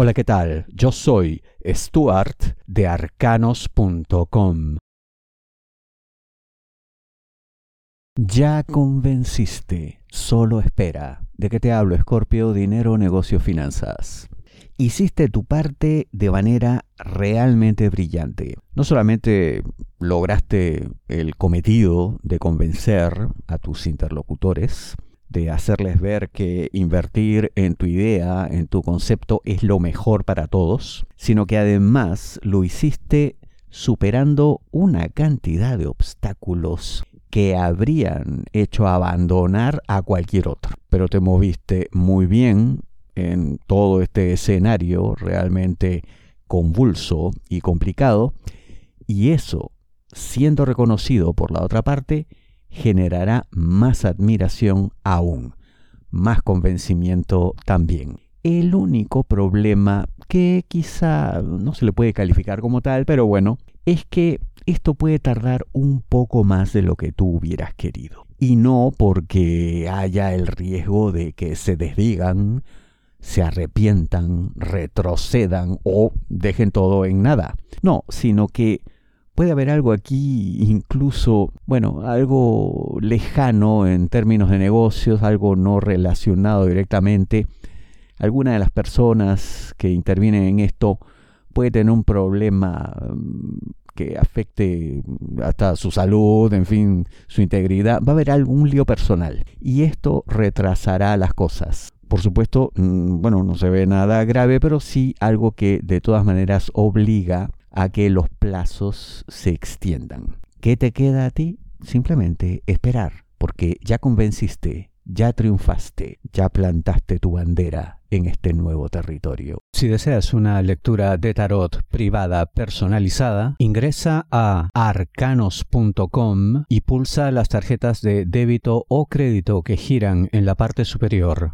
Hola, ¿qué tal? Yo soy Stuart de arcanos.com. Ya convenciste, solo espera. ¿De qué te hablo, Escorpio? Dinero, negocio, finanzas. Hiciste tu parte de manera realmente brillante. No solamente lograste el cometido de convencer a tus interlocutores, de hacerles ver que invertir en tu idea, en tu concepto, es lo mejor para todos, sino que además lo hiciste superando una cantidad de obstáculos que habrían hecho abandonar a cualquier otro. Pero te moviste muy bien en todo este escenario realmente convulso y complicado, y eso, siendo reconocido por la otra parte, generará más admiración aún, más convencimiento también. El único problema que quizá no se le puede calificar como tal, pero bueno, es que esto puede tardar un poco más de lo que tú hubieras querido. Y no porque haya el riesgo de que se desdigan, se arrepientan, retrocedan o dejen todo en nada. No, sino que puede haber algo aquí incluso, bueno, algo lejano en términos de negocios, algo no relacionado directamente. Alguna de las personas que intervienen en esto puede tener un problema mm, que afecte hasta su salud, en fin, su integridad. Va a haber algún lío personal y esto retrasará las cosas. Por supuesto, mm, bueno, no se ve nada grave, pero sí algo que de todas maneras obliga a que los plazos se extiendan. ¿Qué te queda a ti? Simplemente esperar, porque ya convenciste, ya triunfaste, ya plantaste tu bandera en este nuevo territorio. Si deseas una lectura de tarot privada personalizada, ingresa a arcanos.com y pulsa las tarjetas de débito o crédito que giran en la parte superior.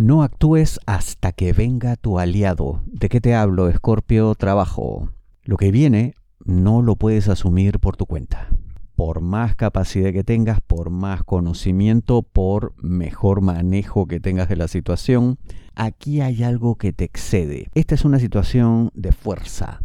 No actúes hasta que venga tu aliado. ¿De qué te hablo, Escorpio? Trabajo. Lo que viene no lo puedes asumir por tu cuenta. Por más capacidad que tengas, por más conocimiento, por mejor manejo que tengas de la situación, aquí hay algo que te excede. Esta es una situación de fuerza,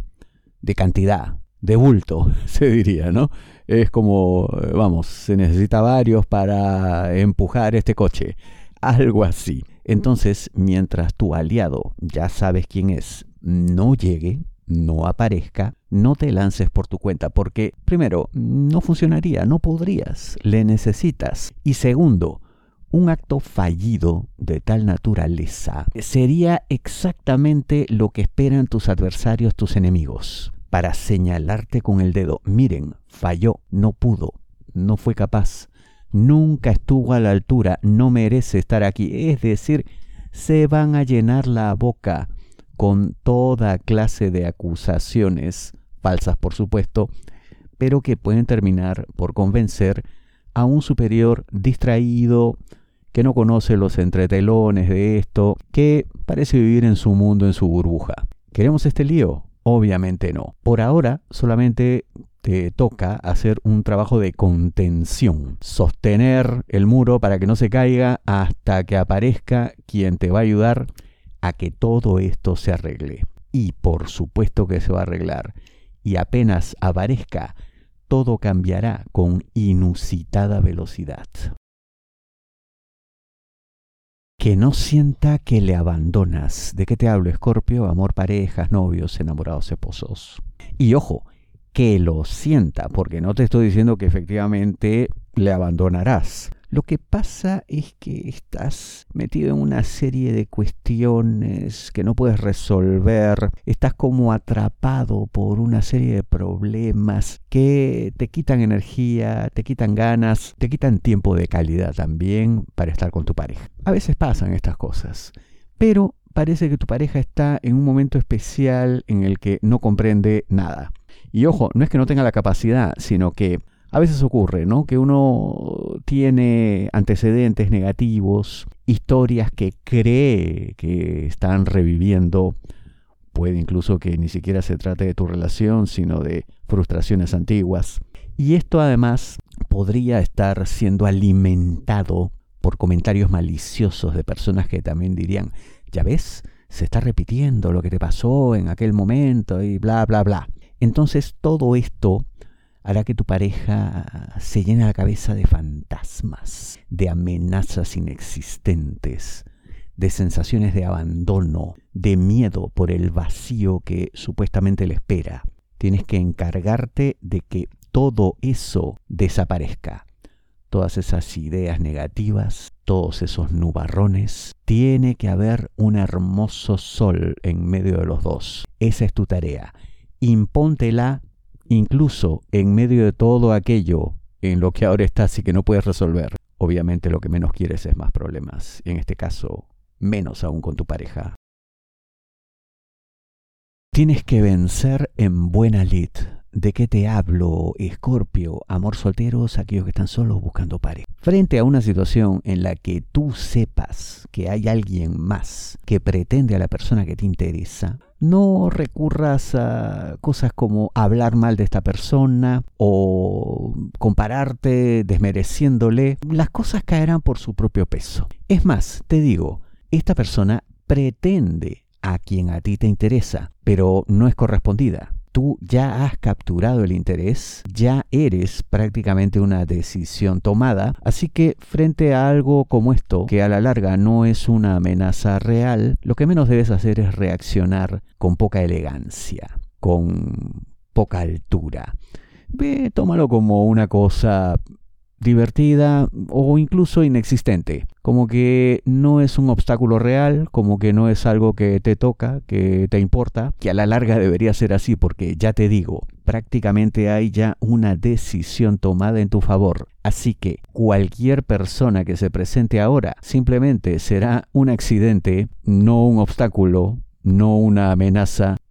de cantidad, de bulto, se diría, ¿no? Es como, vamos, se necesita varios para empujar este coche. Algo así. Entonces, mientras tu aliado, ya sabes quién es, no llegue, no aparezca, no te lances por tu cuenta, porque primero, no funcionaría, no podrías, le necesitas. Y segundo, un acto fallido de tal naturaleza sería exactamente lo que esperan tus adversarios, tus enemigos, para señalarte con el dedo, miren, falló, no pudo, no fue capaz, nunca estuvo a la altura, no merece estar aquí. Es decir, se van a llenar la boca con toda clase de acusaciones, falsas por supuesto, pero que pueden terminar por convencer a un superior distraído, que no conoce los entretelones de esto, que parece vivir en su mundo, en su burbuja. ¿Queremos este lío? Obviamente no. Por ahora solamente te toca hacer un trabajo de contención, sostener el muro para que no se caiga hasta que aparezca quien te va a ayudar a que todo esto se arregle. Y por supuesto que se va a arreglar. Y apenas aparezca, todo cambiará con inusitada velocidad. Que no sienta que le abandonas. ¿De qué te hablo, Escorpio? Amor, parejas, novios, enamorados, esposos. Y ojo, que lo sienta, porque no te estoy diciendo que efectivamente le abandonarás. Lo que pasa es que estás metido en una serie de cuestiones que no puedes resolver, estás como atrapado por una serie de problemas que te quitan energía, te quitan ganas, te quitan tiempo de calidad también para estar con tu pareja. A veces pasan estas cosas, pero parece que tu pareja está en un momento especial en el que no comprende nada y ojo, no es que no tenga la capacidad, sino que a veces ocurre, ¿no? Que uno tiene antecedentes negativos, historias que cree que están reviviendo. Puede incluso que ni siquiera se trate de tu relación, sino de frustraciones antiguas. Y esto además podría estar siendo alimentado por comentarios maliciosos de personas que también dirían, ya ves, se está repitiendo lo que te pasó en aquel momento y bla, bla, bla. Entonces todo esto hará que tu pareja se llene la cabeza de fantasmas, de amenazas inexistentes, de sensaciones de abandono, de miedo por el vacío que supuestamente le espera. Tienes que encargarte de que todo eso desaparezca. Todas esas ideas negativas, todos esos nubarrones. Tiene que haber un hermoso sol en medio de los dos. Esa es tu tarea. Impóntela incluso en medio de todo aquello en lo que ahora estás y que no puedes resolver. Obviamente lo que menos quieres es más problemas. En este caso, menos aún con tu pareja. Tienes que vencer en buena lid. ¿De qué te hablo, Escorpio? Amor solteros, aquellos que están solos buscando pareja. Frente a una situación en la que tú sepas que hay alguien más que pretende a la persona que te interesa, no recurras a cosas como hablar mal de esta persona o compararte desmereciéndole. Las cosas caerán por su propio peso. Es más, te digo, esta persona pretende a quien a ti te interesa, pero no es correspondida. Tú ya has capturado el interés, ya eres prácticamente una decisión tomada, así que frente a algo como esto, que a la larga no es una amenaza real, lo que menos debes hacer es reaccionar con poca elegancia, con poca altura. Ve, tómalo como una cosa divertida o incluso inexistente. Como que no es un obstáculo real, como que no es algo que te toca, que te importa, que a la larga debería ser así porque ya te digo, prácticamente hay ya una decisión tomada en tu favor. Así que cualquier persona que se presente ahora simplemente será un accidente, no un obstáculo, no una amenaza,